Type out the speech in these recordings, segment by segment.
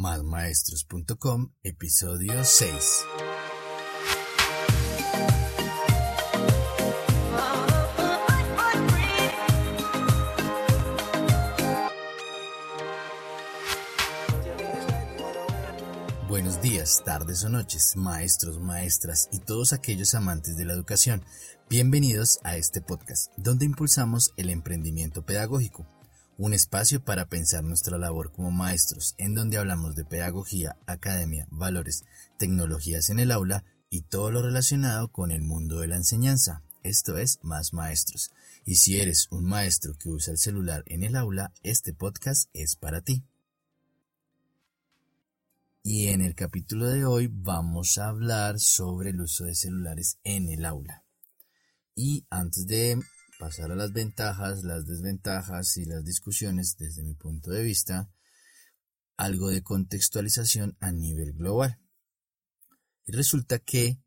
Másmaestros.com, episodio 6. Buenos días, tardes o noches, maestros, maestras y todos aquellos amantes de la educación. Bienvenidos a este podcast, donde impulsamos el emprendimiento pedagógico un espacio para pensar nuestra labor como maestros, en donde hablamos de pedagogía, academia, valores, tecnologías en el aula y todo lo relacionado con el mundo de la enseñanza. Esto es Más Maestros. Y si eres un maestro que usa el celular en el aula, este podcast es para ti. Y en el capítulo de hoy vamos a hablar sobre el uso de celulares en el aula. Y antes de pasar a las ventajas, las desventajas y las discusiones desde mi punto de vista, algo de contextualización a nivel global. Y resulta que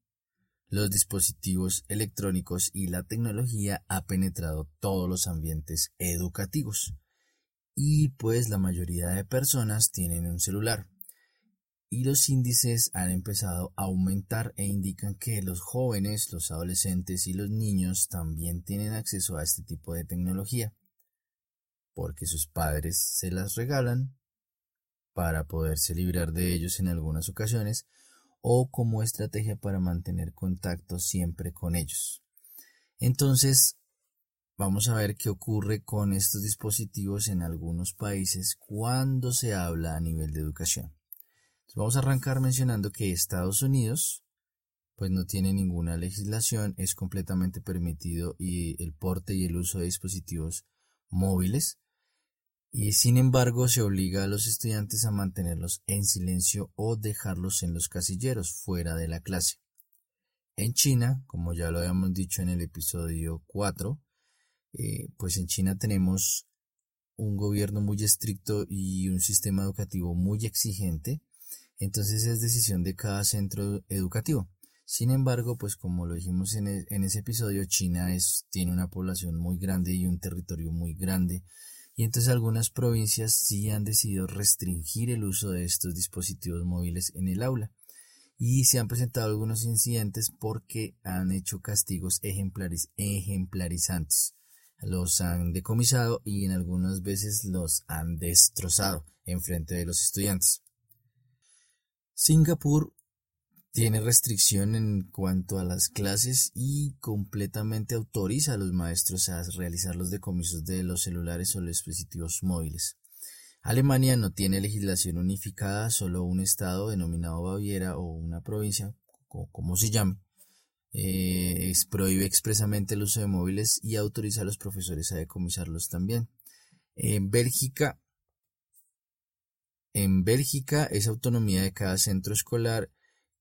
los dispositivos electrónicos y la tecnología ha penetrado todos los ambientes educativos. Y pues la mayoría de personas tienen un celular y los índices han empezado a aumentar e indican que los jóvenes, los adolescentes y los niños también tienen acceso a este tipo de tecnología, porque sus padres se las regalan para poderse librar de ellos en algunas ocasiones o como estrategia para mantener contacto siempre con ellos. Entonces, vamos a ver qué ocurre con estos dispositivos en algunos países cuando se habla a nivel de educación. Vamos a arrancar mencionando que Estados Unidos pues no tiene ninguna legislación, es completamente permitido y el porte y el uso de dispositivos móviles y sin embargo se obliga a los estudiantes a mantenerlos en silencio o dejarlos en los casilleros fuera de la clase. En China, como ya lo habíamos dicho en el episodio 4, eh, pues en China tenemos un gobierno muy estricto y un sistema educativo muy exigente entonces es decisión de cada centro educativo. Sin embargo, pues como lo dijimos en, e, ese episodio, China es, tiene una población muy grande y un territorio muy grande. Y entonces algunas provincias sí han decidido restringir el uso de estos dispositivos móviles en el aula. Y se han presentado algunos incidentes porque han hecho castigos ejemplarizantes. Los han decomisado y en algunas veces los han destrozado en frente de los estudiantes. Singapur tiene restricción en cuanto a las clases y completamente autoriza a los maestros a realizar los decomisos de los celulares o los dispositivos móviles. Alemania no tiene legislación unificada, solo un estado denominado Baviera o una provincia, como se llame, eh, prohíbe expresamente el uso de móviles y autoriza a los profesores a decomisarlos también. En Bélgica en Bélgica es autonomía de cada centro escolar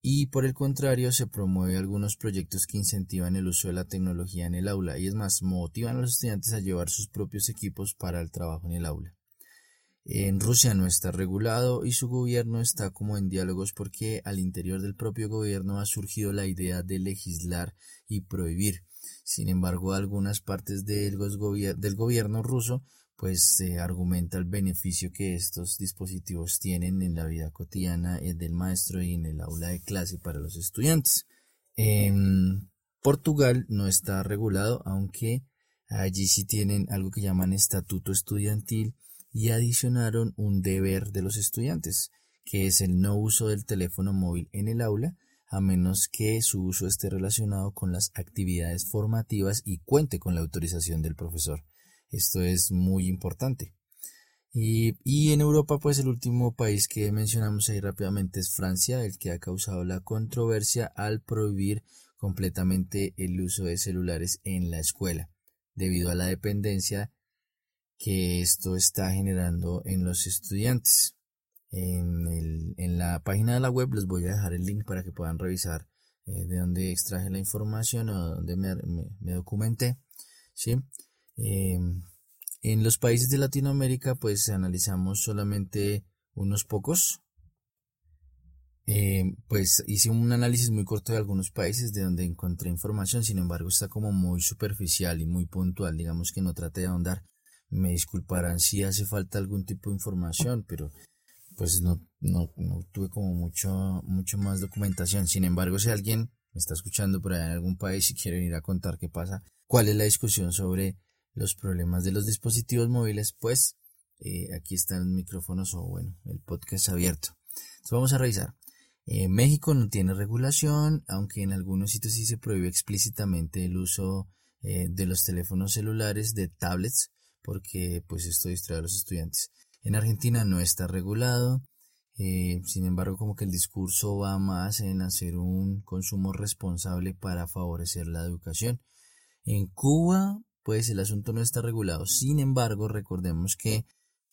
y por el contrario se promueve algunos proyectos que incentivan el uso de la tecnología en el aula y es más, motivan a los estudiantes a llevar sus propios equipos para el trabajo en el aula. En Rusia no está regulado y su gobierno está como en diálogos porque al interior del propio gobierno ha surgido la idea de legislar y prohibir. Sin embargo, algunas partes del, gobierno ruso pues se argumenta el beneficio que estos dispositivos tienen en la vida cotidiana eh, del maestro y en el aula de clase para los estudiantes. En Portugal no está regulado, aunque allí sí tienen algo que llaman estatuto estudiantil y adicionaron un deber de los estudiantes, que es el no uso del teléfono móvil en el aula, a menos que su uso esté relacionado con las actividades formativas y cuente con la autorización del profesor. Esto es muy importante. Y, en Europa, pues el último país que mencionamos ahí rápidamente es Francia, el que ha causado la controversia al prohibir completamente el uso de celulares en la escuela, debido a la dependencia que esto está generando en los estudiantes. En, la página de la web les voy a dejar el link para que puedan revisar eh, de dónde extraje la información o dónde me, me documenté. ¿sí? Em, en los países de Latinoamérica, pues analizamos solamente unos pocos. Em, pues hice un análisis muy corto de algunos países de donde encontré información, sin embargo está como muy superficial y muy puntual, digamos que no trate de ahondar. Me disculparán si hace falta algún tipo de información, pero pues no, no, no tuve como mucho, mucho más documentación. Sin embargo, si alguien me está escuchando por allá en algún país y quiere venir a contar qué pasa, cuál es la discusión sobre los problemas de los dispositivos móviles, pues eh, aquí están los micrófonos o bueno, el podcast abierto. Entonces vamos a revisar. Eh, México no tiene regulación, aunque en algunos sitios sí se prohíbe explícitamente el uso eh, de los teléfonos celulares, de tablets, porque pues esto distrae a los estudiantes. En Argentina no está regulado, sin embargo como que el discurso va más en hacer un consumo responsable para favorecer la educación. En Cuba pues el asunto no está regulado. Sin embargo, recordemos que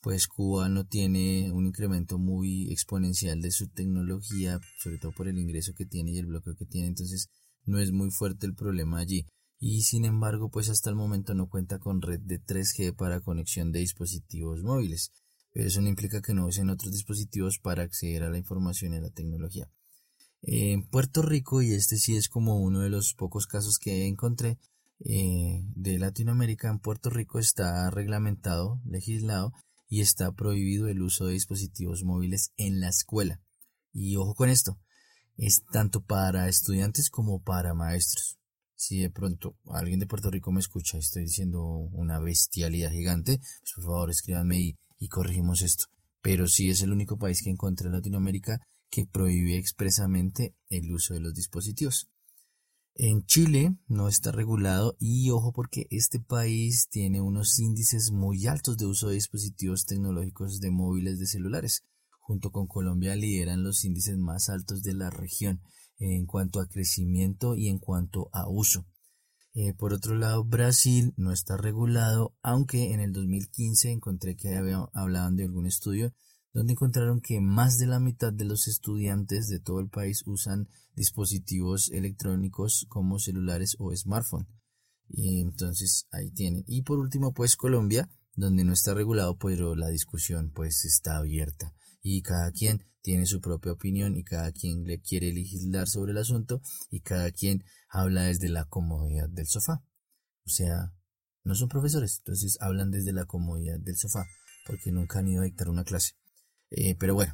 pues Cuba no tiene un incremento muy exponencial de su tecnología, sobre todo por el ingreso que tiene y el bloqueo que tiene, entonces no es muy fuerte el problema allí. Y sin embargo, pues hasta el momento no cuenta con red de 3G para conexión de dispositivos móviles. Pero eso no implica que no usen otros dispositivos para acceder a la información y a la tecnología. En Puerto Rico, y este sí es como uno de los pocos casos que encontré, eh, de Latinoamérica en Puerto Rico está reglamentado, legislado y está prohibido el uso de dispositivos móviles en la escuela. Y ojo con esto, es tanto para estudiantes como para maestros. Si de pronto alguien de Puerto Rico me escucha y estoy diciendo una bestialidad gigante, pues por favor escríbanme y, corregimos esto. Pero sí es el único país que encontré en Latinoamérica que prohíbe expresamente el uso de los dispositivos. En Chile no está regulado y ojo porque este país tiene unos índices muy altos de uso de dispositivos tecnológicos de móviles de celulares. Junto con Colombia lideran los índices más altos de la región en cuanto a crecimiento y en cuanto a uso. Eh, por otro lado, Brasil no está regulado, aunque en el 2015 encontré que hablaban de algún estudio donde encontraron que más de la mitad de los estudiantes de todo el país usan dispositivos electrónicos como celulares o smartphone. Y entonces ahí tienen. Y por último, pues Colombia, donde no está regulado, pero la discusión pues está abierta. Y cada quien tiene su propia opinión y cada quien le quiere legislar sobre el asunto y cada quien habla desde la comodidad del sofá. O sea, no son profesores, entonces hablan desde la comodidad del sofá, porque nunca han ido a dictar una clase. Eh, pero bueno,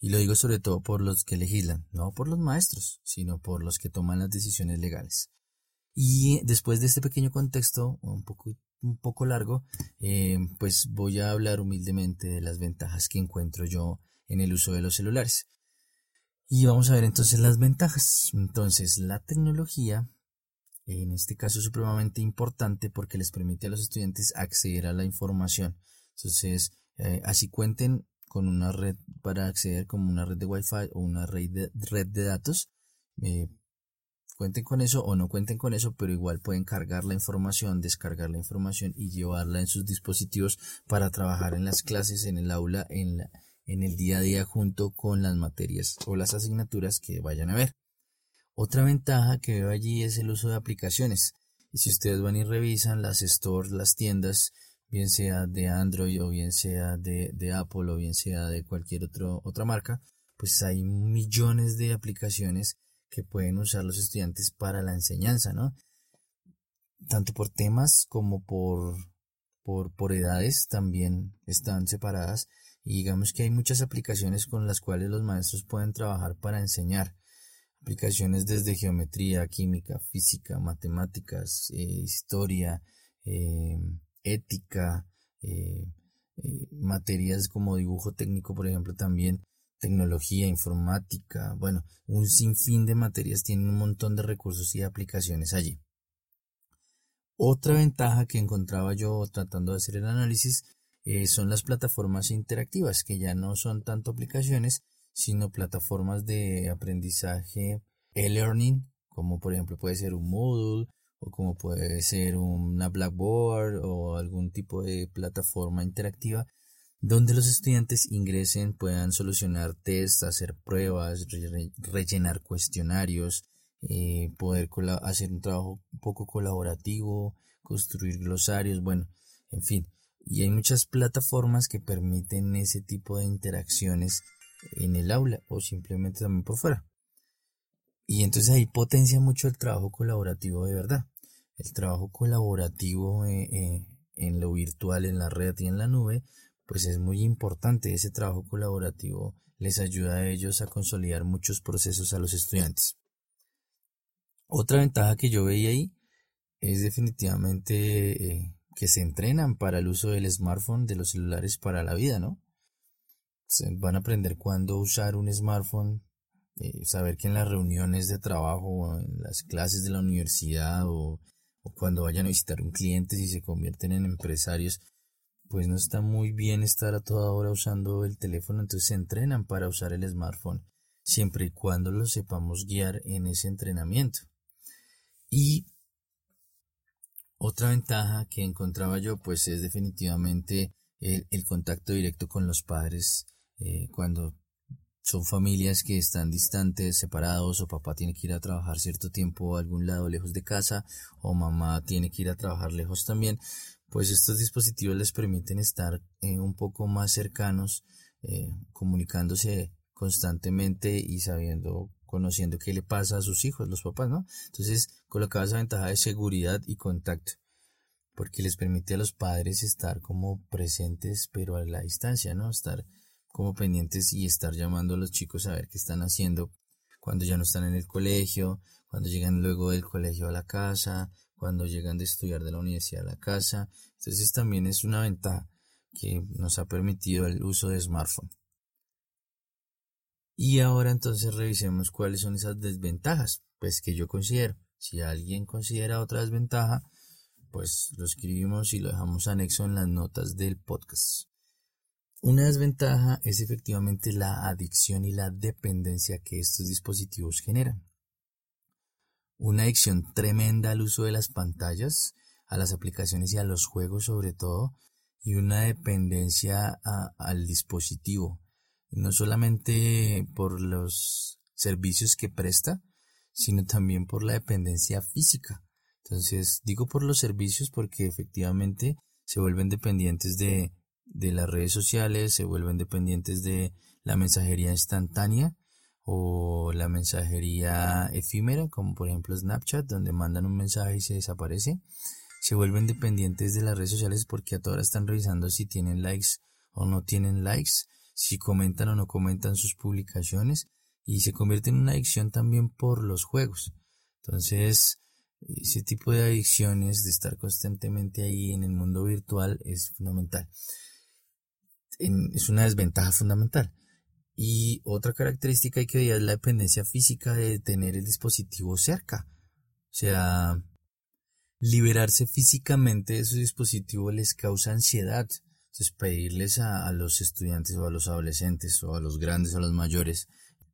y lo digo sobre todo por los que legislan, no por los maestros, sino por los que toman las decisiones legales. Y después de este pequeño contexto, un poco, un poco largo, eh, pues voy a hablar humildemente de las ventajas que encuentro yo en el uso de los celulares. Y vamos a ver entonces las ventajas. Entonces, la tecnología, en este caso, es supremamente importante porque les permite a los estudiantes acceder a la información. Entonces, eh, así cuenten con una red para acceder como una red de Wi-Fi o una red de, red de datos. Eh, cuenten con eso o no cuenten con eso, pero igual pueden cargar la información, descargar la información y llevarla en sus dispositivos para trabajar en las clases, en el aula, en, la, en el día a día junto con las materias o las asignaturas que vayan a ver. Otra ventaja que veo allí es el uso de aplicaciones. Y si ustedes van y revisan las stores, las tiendas, bien sea de Android o bien sea de, Apple o bien sea de cualquier otro, otra marca, pues hay millones de aplicaciones que pueden usar los estudiantes para la enseñanza, ¿no? Tanto por temas como por, por, por edades también están separadas y digamos que hay muchas aplicaciones con las cuales los maestros pueden trabajar para enseñar. Aplicaciones desde geometría, química, física, matemáticas, eh, historia, eh, ética, eh, eh, materias como dibujo técnico, por ejemplo, también tecnología, informática, bueno, un sinfín de materias tienen un montón de recursos y aplicaciones allí. Otra ventaja que encontraba yo tratando de hacer el análisis eh, son las plataformas interactivas, que ya no son tanto aplicaciones, sino plataformas de aprendizaje e-learning, como por ejemplo puede ser un Moodle, o como puede ser una Blackboard o algún tipo de plataforma interactiva donde los estudiantes ingresen, puedan solucionar tests, hacer pruebas, rellenar cuestionarios, eh, poder hacer un trabajo un poco colaborativo, construir glosarios, bueno, en fin. Y hay muchas plataformas que permiten ese tipo de interacciones en el aula o simplemente también por fuera. Y entonces ahí potencia mucho el trabajo colaborativo de verdad. El trabajo colaborativo eh, eh, en lo virtual, en la red y en la nube, pues es muy importante. Ese trabajo colaborativo les ayuda a ellos a consolidar muchos procesos a los estudiantes. Otra ventaja que yo veía ahí es definitivamente eh, que se entrenan para el uso del smartphone, de los celulares para la vida, ¿no? van a aprender cuándo usar un smartphone, eh, saber que en las reuniones de trabajo, en las clases de la universidad o, o cuando vayan a visitar un cliente, si se convierten en empresarios, pues no está muy bien estar a toda hora usando el teléfono, entonces se entrenan para usar el smartphone, siempre y cuando lo sepamos guiar en ese entrenamiento. Y otra ventaja que encontraba yo, pues es definitivamente el, contacto directo con los padres eh, cuando son familias que están distantes, separados, o papá tiene que ir a trabajar cierto tiempo a algún lado lejos de casa, o mamá tiene que ir a trabajar lejos también, pues estos dispositivos les permiten estar eh, un poco más cercanos, eh, comunicándose constantemente y sabiendo, conociendo qué le pasa a sus hijos, los papás, ¿no? Entonces, colocaba esa ventaja de seguridad y contacto, porque les permite a los padres estar como presentes, pero a la distancia, ¿no? Estar como pendientes y estar llamando a los chicos a ver qué están haciendo cuando ya no están en el colegio, cuando llegan luego del colegio a la casa, cuando llegan de estudiar de la universidad a la casa. Entonces también es una ventaja que nos ha permitido el uso de smartphone. Y ahora entonces revisemos cuáles son esas desventajas, pues que yo considero. Si alguien considera otra desventaja, pues lo escribimos y lo dejamos anexo en las notas del podcast. Una desventaja es efectivamente la adicción y la dependencia que estos dispositivos generan una adicción tremenda al uso de las pantallas, a las aplicaciones y a los juegos sobre todo, y una dependencia al dispositivo, no solamente por los servicios que presta, sino también por la dependencia física. Entonces, digo por los servicios porque efectivamente se vuelven dependientes de, de las redes sociales, se vuelven dependientes de la mensajería instantánea o la mensajería efímera, como por ejemplo Snapchat, donde mandan un mensaje y se desaparece, se vuelven dependientes de las redes sociales porque a todas están revisando si tienen likes o no tienen likes, si comentan o no comentan sus publicaciones y se convierte en una adicción también por los juegos. Entonces, ese tipo de adicciones, de estar constantemente ahí en el mundo virtual, es fundamental. Es una desventaja fundamental. Y otra característica que ver es la dependencia física de tener el dispositivo cerca. O sea, liberarse físicamente de su dispositivo les causa ansiedad. Entonces, pedirles a, a, los estudiantes o a los adolescentes o a los grandes o a los mayores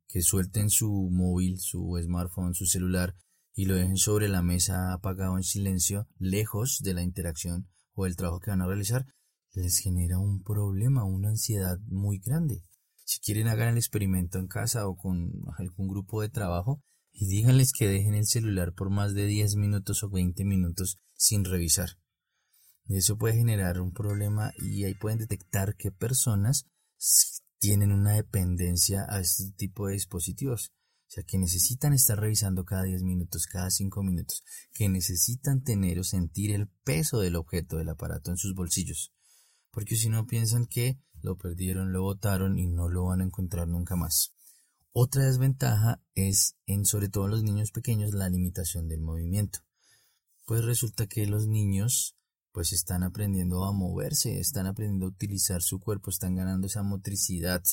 que suelten su móvil, su smartphone, su celular y lo dejen sobre la mesa apagado en silencio, lejos de la interacción o del trabajo que van a realizar, les genera un problema, una ansiedad muy grande. Si quieren hagan el experimento en casa o con algún grupo de trabajo y díganles que dejen el celular por más de 10 minutos o 20 minutos sin revisar. Eso puede generar un problema y ahí pueden detectar qué personas tienen una dependencia a este tipo de dispositivos. O sea, que necesitan estar revisando cada 10 minutos, cada 5 minutos, que necesitan tener o sentir el peso del objeto del aparato en sus bolsillos. Porque si no piensan que lo perdieron, lo botaron y no lo van a encontrar nunca más. Otra desventaja es en sobre todo los niños pequeños la limitación del movimiento. Pues resulta que los niños pues están aprendiendo a moverse, están aprendiendo a utilizar su cuerpo, están ganando esa motricidad,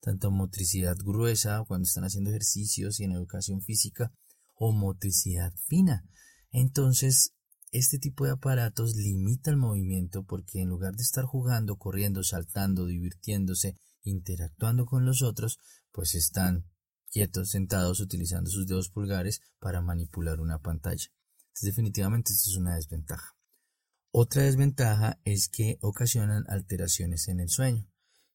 tanto motricidad gruesa cuando están haciendo ejercicios y en educación física o motricidad fina. Entonces, este tipo de aparatos limita el movimiento porque en lugar de estar jugando, corriendo, saltando, divirtiéndose, interactuando con los otros, pues están quietos, sentados, utilizando sus dedos pulgares para manipular una pantalla. Entonces definitivamente esto es una desventaja. Otra desventaja es que ocasionan alteraciones en el sueño.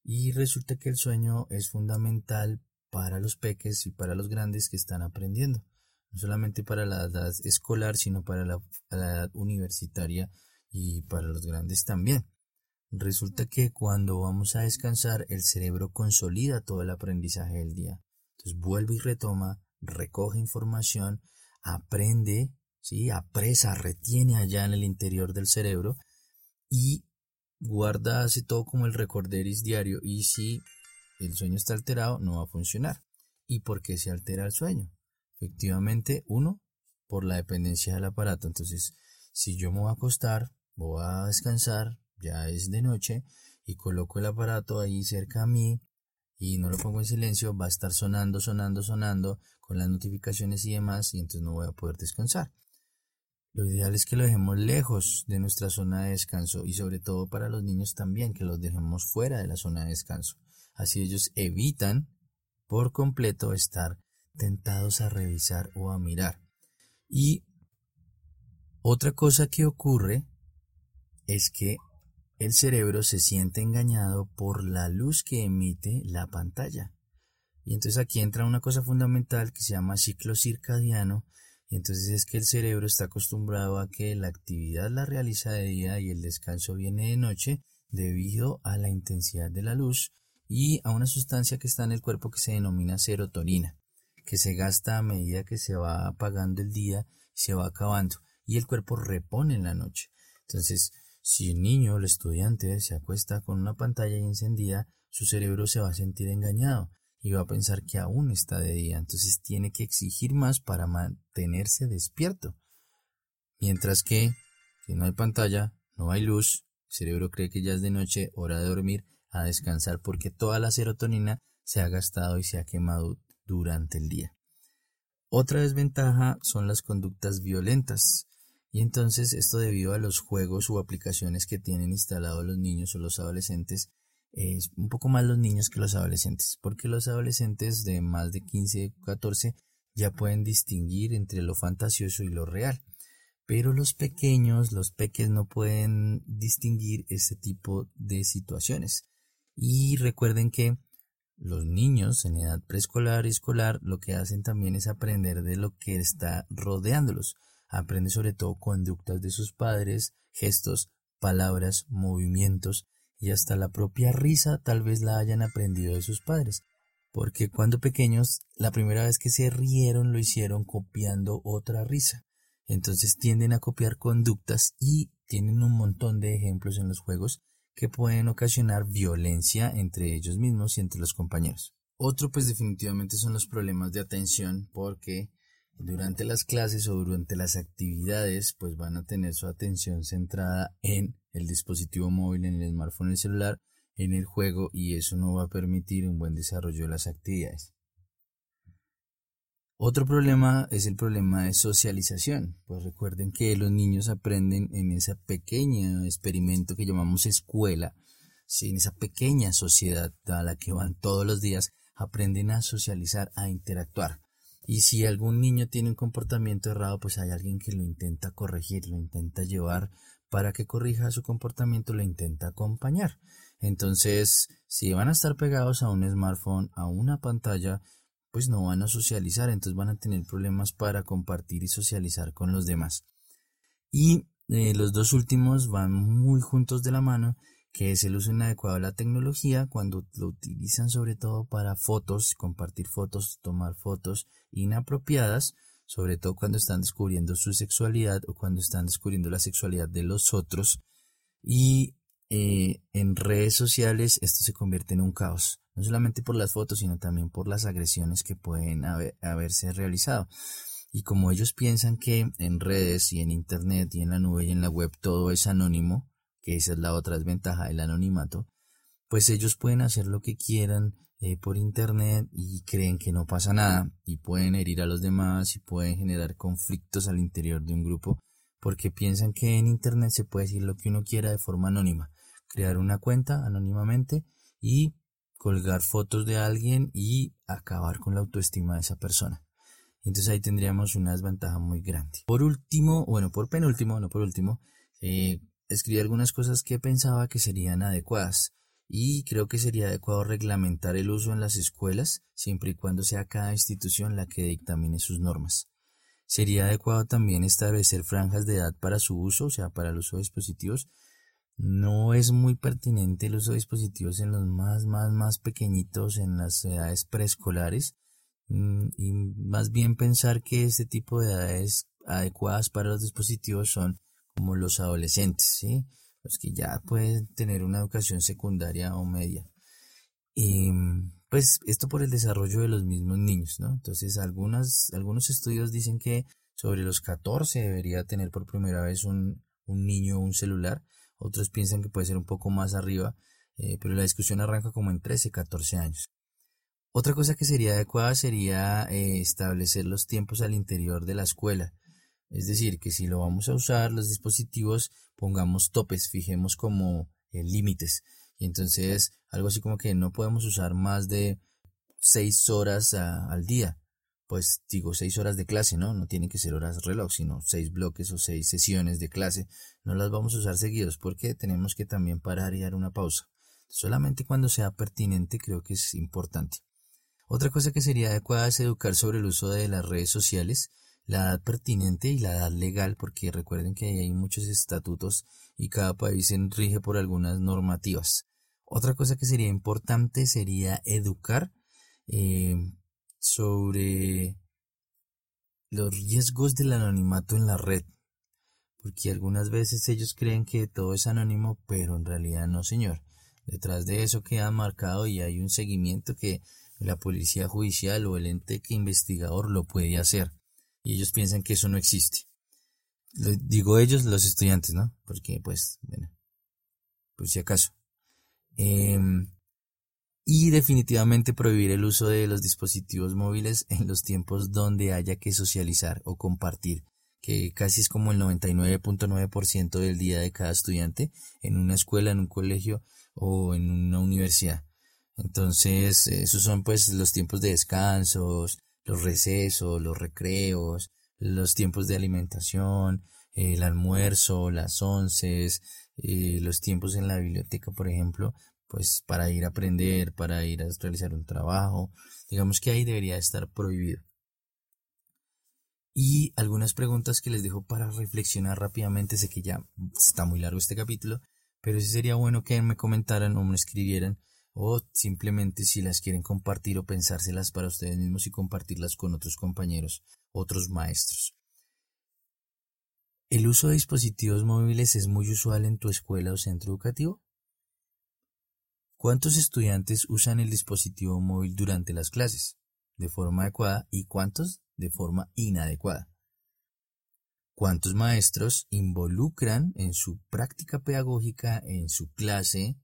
Y resulta que el sueño es fundamental para los peques y para los grandes que están aprendiendo no solamente para la edad escolar, sino para la, edad universitaria y para los grandes también. Resulta que cuando vamos a descansar, el cerebro consolida todo el aprendizaje del día. Entonces vuelve y retoma, recoge información, aprende, ¿sí? apresa, retiene allá en el interior del cerebro y guarda, hace todo como el recorderis diario y si el sueño está alterado no va a funcionar. ¿Y por qué se altera el sueño? Efectivamente, uno, por la dependencia del aparato. Entonces, si yo me voy a acostar, voy a descansar, ya es de noche, y coloco el aparato ahí cerca a mí y no lo pongo en silencio, va a estar sonando, sonando, sonando con las notificaciones y demás, y entonces no voy a poder descansar. Lo ideal es que lo dejemos lejos de nuestra zona de descanso y sobre todo para los niños también, que los dejemos fuera de la zona de descanso. Así ellos evitan por completo estar tentados a revisar o a mirar. Y otra cosa que ocurre es que el cerebro se siente engañado por la luz que emite la pantalla. Y entonces aquí entra una cosa fundamental que se llama ciclo circadiano y entonces es que el cerebro está acostumbrado a que la actividad la realiza de día y el descanso viene de noche debido a la intensidad de la luz y a una sustancia que está en el cuerpo que se denomina serotonina, que se gasta a medida que se va apagando el día se va acabando y el cuerpo repone en la noche. Entonces, si el niño o el estudiante se acuesta con una pantalla encendida, su cerebro se va a sentir engañado y va a pensar que aún está de día, entonces tiene que exigir más para mantenerse despierto. Mientras que, si no hay pantalla, no hay luz, el cerebro cree que ya es de noche, hora de dormir, a descansar porque toda la serotonina se ha gastado y se ha quemado durante el día. Otra desventaja son las conductas violentas. Y entonces esto debido a los juegos u aplicaciones que tienen instalados los niños o los adolescentes es un poco más los niños que los adolescentes, porque los adolescentes de más de 15, 14 ya pueden distinguir entre lo fantasioso y lo real. Pero los pequeños, los peques no pueden distinguir ese tipo de situaciones. Y recuerden que los niños en edad preescolar y escolar lo que hacen también es aprender de lo que está rodeándolos. Aprende sobre todo conductas de sus padres, gestos, palabras, movimientos y hasta la propia risa tal vez la hayan aprendido de sus padres, porque cuando pequeños la primera vez que se rieron lo hicieron copiando otra risa. Entonces tienden a copiar conductas y tienen un montón de ejemplos en los juegos que pueden ocasionar violencia entre ellos mismos y entre los compañeros. Otro pues definitivamente son los problemas de atención porque durante las clases o durante las actividades pues van a tener su atención centrada en el dispositivo móvil, en el smartphone, en el celular, en el juego y eso no va a permitir un buen desarrollo de las actividades. Otro problema es el problema de socialización, pues recuerden que los niños aprenden en ese pequeño experimento que llamamos escuela, en esa pequeña sociedad a la que van todos los días, aprenden a socializar, a interactuar. Y si algún niño tiene un comportamiento errado, pues hay alguien que lo intenta corregir, lo intenta llevar para que corrija su comportamiento le intenta acompañar. Entonces, si van a estar pegados a un smartphone, a una pantalla, pues no van a socializar, entonces van a tener problemas para compartir y socializar con los demás. Y eh, los dos últimos van muy juntos de la mano, que es el uso inadecuado de la tecnología cuando lo utilizan sobre todo para fotos, compartir fotos, tomar fotos inapropiadas, sobre todo cuando están descubriendo su sexualidad o cuando están descubriendo la sexualidad de los otros. Y eh, en redes sociales esto se convierte en un caos, no solamente por las fotos, sino también por las agresiones que pueden haberse realizado. Y como ellos piensan que en redes y en Internet y en la nube y en la web todo es anónimo, que esa es la otra desventaja del anonimato, pues ellos pueden hacer lo que quieran eh, por internet y creen que no pasa nada y pueden herir a los demás y pueden generar conflictos al interior de un grupo porque piensan que en internet se puede decir lo que uno quiera de forma anónima, crear una cuenta anónimamente y colgar fotos de alguien y acabar con la autoestima de esa persona. Entonces ahí tendríamos una desventaja muy grande. Por último, bueno, por penúltimo, no por último, eh, escribí algunas cosas que pensaba que serían adecuadas y creo que sería adecuado reglamentar el uso en las escuelas siempre y cuando sea cada institución la que dictamine sus normas. Sería adecuado también establecer franjas de edad para su uso, o sea, para el uso de dispositivos. No es muy pertinente el uso de dispositivos en los más, más, más pequeñitos, en las edades preescolares, mm, y más bien pensar que este tipo de edades adecuadas para los dispositivos son como los adolescentes, ¿sí? los que ya pueden tener una educación secundaria o media. Y pues esto por el desarrollo de los mismos niños, ¿no? Entonces algunas, algunos estudios dicen que sobre los 14 debería tener por primera vez un, un niño un celular, otros piensan que puede ser un poco más arriba, eh, pero la discusión arranca como en 13, 14 años. Otra cosa que sería adecuada sería eh, establecer los tiempos al interior de la escuela. Es decir, que si lo vamos a usar los dispositivos, pongamos topes, fijemos como eh, límites. Y entonces, algo así como que no podemos usar más de seis horas al día. Pues digo, seis horas de clase, ¿no? No tienen que ser horas reloj, sino seis bloques o seis sesiones de clase. No las vamos a usar seguidos porque tenemos que también parar y dar una pausa. Solamente cuando sea pertinente creo que es importante. Otra cosa que sería adecuada es educar sobre el uso de las redes sociales, la edad pertinente y la edad legal, porque recuerden que hay muchos estatutos y cada país se rige por algunas normativas. Otra cosa que sería importante sería educar eh, sobre los riesgos del anonimato en la red, porque algunas veces ellos creen que todo es anónimo, pero en realidad no, señor. Detrás de eso queda marcado y hay un seguimiento que la policía judicial o el ente que investigador lo puede hacer. Y ellos piensan que eso no existe. Digo ellos, los estudiantes, ¿no? Porque, pues, bueno, por si acaso. Em, y definitivamente prohibir el uso de los dispositivos móviles en los tiempos donde haya que socializar o compartir, que casi es como el 99.9% del día de cada estudiante en una escuela, en un colegio o en una universidad. Entonces, esos son pues los tiempos de descansos, los recesos, los recreos, los tiempos de alimentación, el almuerzo, las onces, eh, los tiempos en la biblioteca, por ejemplo, pues para ir a aprender, para ir a realizar un trabajo, digamos que ahí debería estar prohibido. Y algunas preguntas que les dejo para reflexionar rápidamente, sé que ya está muy largo este capítulo, pero sí sería bueno que me comentaran o me escribieran o simplemente si las quieren compartir o pensárselas para ustedes mismos y compartirlas con otros compañeros, otros maestros. ¿El uso de dispositivos móviles es muy usual en tu escuela o centro educativo? ¿Cuántos estudiantes usan el dispositivo móvil durante las clases de forma adecuada y cuántos de forma inadecuada? ¿Cuántos maestros involucran en su práctica pedagógica, en su clase,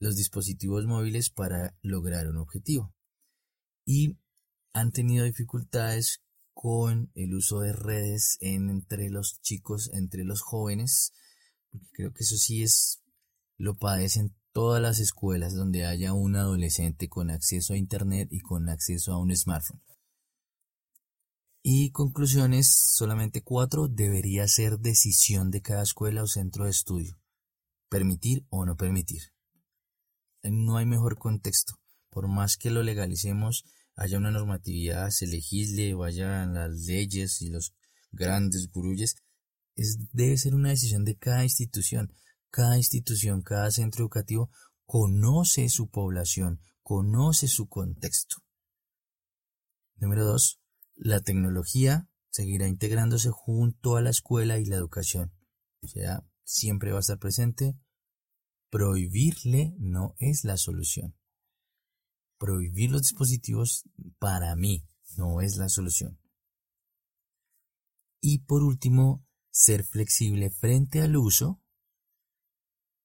los dispositivos móviles para lograr un objetivo. Y han tenido dificultades con el uso de redes entre los chicos, entre los jóvenes, porque creo que eso sí es, lo padecen todas las escuelas donde haya un adolescente con acceso a Internet y con acceso a un smartphone. Y conclusiones, solamente cuatro, debería ser decisión de cada escuela o centro de estudio. Permitir o no permitir no hay mejor contexto. Por más que lo legalicemos, haya una normatividad, se legisle, vayan las leyes y los grandes guruyes, es, debe ser una decisión de cada institución. Cada institución, cada centro educativo conoce su población, conoce su contexto. Número dos, la tecnología seguirá integrándose junto a la escuela y la educación. O sea, siempre va a estar presente, Prohibirle no es la solución. Prohibir los dispositivos para mí no es la solución. Y por último, ser flexible frente al uso,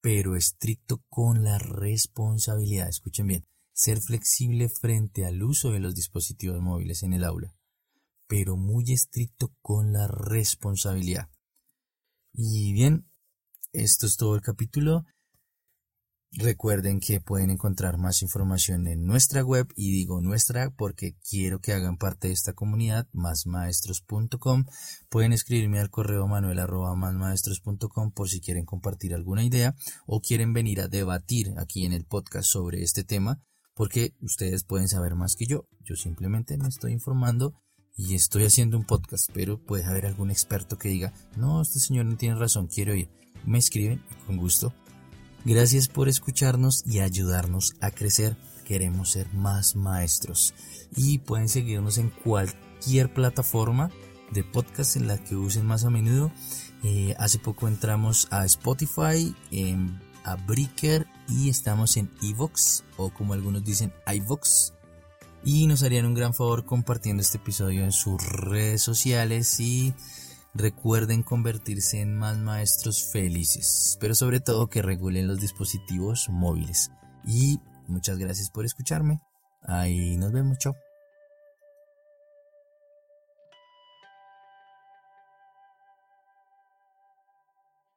pero estricto con la responsabilidad. Escuchen bien, ser flexible frente al uso de los dispositivos móviles en el aula, pero muy estricto con la responsabilidad. Y bien, esto es todo el capítulo. Recuerden que pueden encontrar más información en nuestra web y digo nuestra porque quiero que hagan parte de esta comunidad másmaestros.com. Pueden escribirme al correo manuel por si quieren compartir alguna idea o quieren venir a debatir aquí en el podcast sobre este tema porque ustedes pueden saber más que yo. Yo simplemente me estoy informando y estoy haciendo un podcast, pero puede haber algún experto que diga, no, este señor no tiene razón, quiero ir. Me escriben con gusto Gracias por escucharnos y ayudarnos a crecer. Queremos ser más maestros. Y pueden seguirnos en cualquier plataforma de podcast en la que usen más a menudo. Eh, hace poco entramos a Spotify, a Breaker y estamos en Evox o como algunos dicen iVox. Y nos harían un gran favor compartiendo este episodio en sus redes sociales y recuerden convertirse en más maestros felices, pero sobre todo que regulen los dispositivos móviles. Y muchas gracias por escucharme. Ahí nos vemos, chao.